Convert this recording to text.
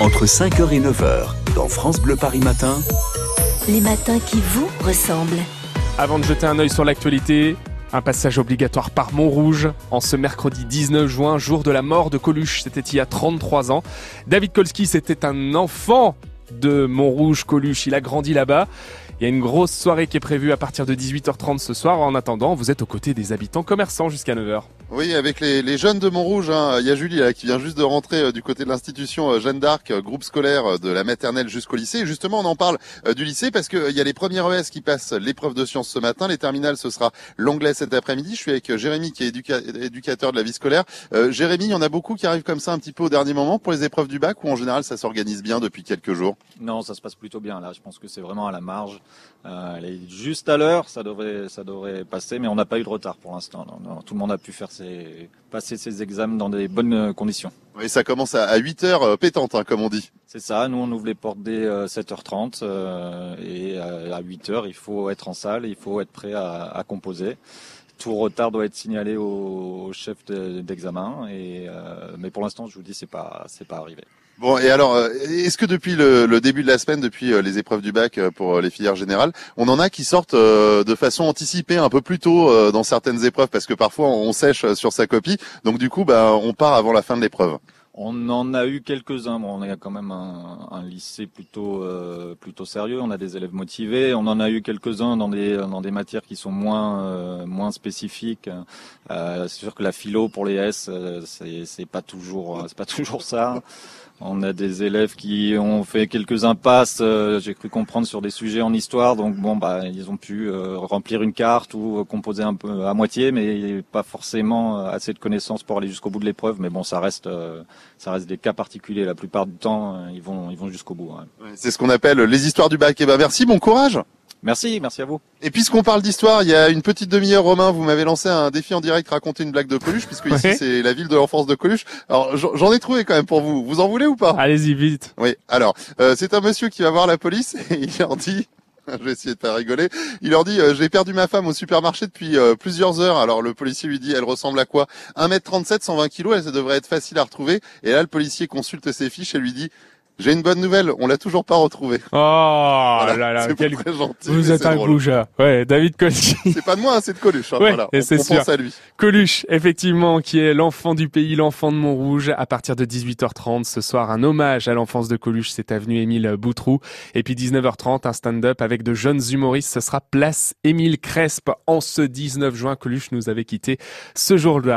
entre 5h et 9h dans France Bleu Paris Matin. Les matins qui vous ressemblent. Avant de jeter un œil sur l'actualité, un passage obligatoire par Montrouge en ce mercredi 19 juin, jour de la mort de Coluche. C'était il y a 33 ans. David Kolski, c'était un enfant de Montrouge, Coluche. Il a grandi là-bas. Il y a une grosse soirée qui est prévue à partir de 18h30 ce soir. En attendant, vous êtes aux côtés des habitants commerçants jusqu'à 9h. Oui, avec les, les jeunes de Montrouge. Hein. Il y a Julie là, qui vient juste de rentrer euh, du côté de l'institution euh, Jeanne d'Arc, euh, groupe scolaire de la maternelle jusqu'au lycée. Et justement, on en parle euh, du lycée parce qu'il y a les premiers ES qui passent l'épreuve de sciences ce matin. Les terminales, ce sera l'anglais cet après-midi. Je suis avec Jérémy qui est éduca- éducateur de la vie scolaire. Euh, Jérémy, il y en a beaucoup qui arrivent comme ça un petit peu au dernier moment pour les épreuves du bac ou en général ça s'organise bien depuis quelques jours? Non, ça se passe plutôt bien là. Je pense que c'est vraiment à la marge. Euh, elle est juste à l'heure, ça devrait, ça devrait passer, mais on n'a pas eu de retard pour l'instant. Tout le monde a pu faire ses, passer ses examens dans des bonnes euh, conditions. Oui, ça commence à, à 8 heures euh, pétante, hein, comme on dit. C'est ça. Nous, on ouvre les portes dès euh, 7h30 euh, et à 8h, il faut être en salle, il faut être prêt à, à composer. Tout retard doit être signalé au, chef de- d'examen. Euh, mais pour l'instant, je vous dis, c'est pas, c'est pas arrivé. Bon, et alors, euh, est-ce que depuis le, le début de la semaine, depuis euh, les épreuves du bac pour les filières générales, on en a qui sortent de façon anticipée un peu plus tôt dans certaines épreuves? Parce que parfois on sèche sur sa copie, donc du coup, bah, on part avant la fin de l'épreuve. On en a eu quelques-uns. Bon, on a quand même un, lycée plutôt euh, plutôt sérieux. On a des élèves motivés. On en a eu quelques-uns dans des dans des matières qui sont moins euh, moins spécifiques. Euh, c'est sûr que la philo pour les S, euh, c'est pas toujours c'est pas toujours ça. On a des élèves qui ont fait quelques impasses, euh, j'ai cru comprendre, sur des sujets en histoire. Donc bon, bah, ils ont pu euh, remplir une carte ou euh, composer un peu à moitié, mais pas forcément assez de connaissances pour aller jusqu'au bout de l'épreuve. Mais bon, ça reste, des cas particuliers. La plupart du temps, ils vont, jusqu'au bout. C'est ce qu'on appelle les histoires du bac. Et ben merci, bon courage. Merci, merci à vous. Et puisqu'on parle d'histoire, il y a une petite demi-heure, Romain, vous m'avez lancé un défi en direct, raconter une blague de Coluche, puisque ici Ouais. c'est la ville de l'enfance de Coluche. Alors j'en ai trouvé quand même pour vous. Vous en voulez ou pas? Allez-y vite. Oui, alors, euh, c'est un monsieur qui va voir la police et il leur dit, je vais essayer de pas rigoler, il leur dit, euh, j'ai perdu ma femme au supermarché depuis euh, plusieurs heures. Alors le policier lui dit, elle ressemble à quoi? 1m37, 120 kilos, elle ça devrait être facile à retrouver. Et là, le policier consulte ses fiches et lui dit, j'ai une bonne nouvelle, on l'a toujours pas retrouvée. Oh Voilà, là là, c'est quel- très gentil. vous êtes un goujat. Ouais, David Kolski. C'est pas de moi, hein, c'est de Coluche. hein, Ouais, voilà. et on, c'est on sûr. pense à lui. Coluche, effectivement, qui est l'enfant du pays, l'enfant de Montrouge. À partir de 18h30 ce soir, un hommage à l'enfance de Coluche, c'est avenue Émile Boutroux. Et puis 19h30, un stand-up avec de jeunes humoristes. Ce sera place Émile Crespe en ce 19 juin. Coluche nous avait quitté ce jour-là.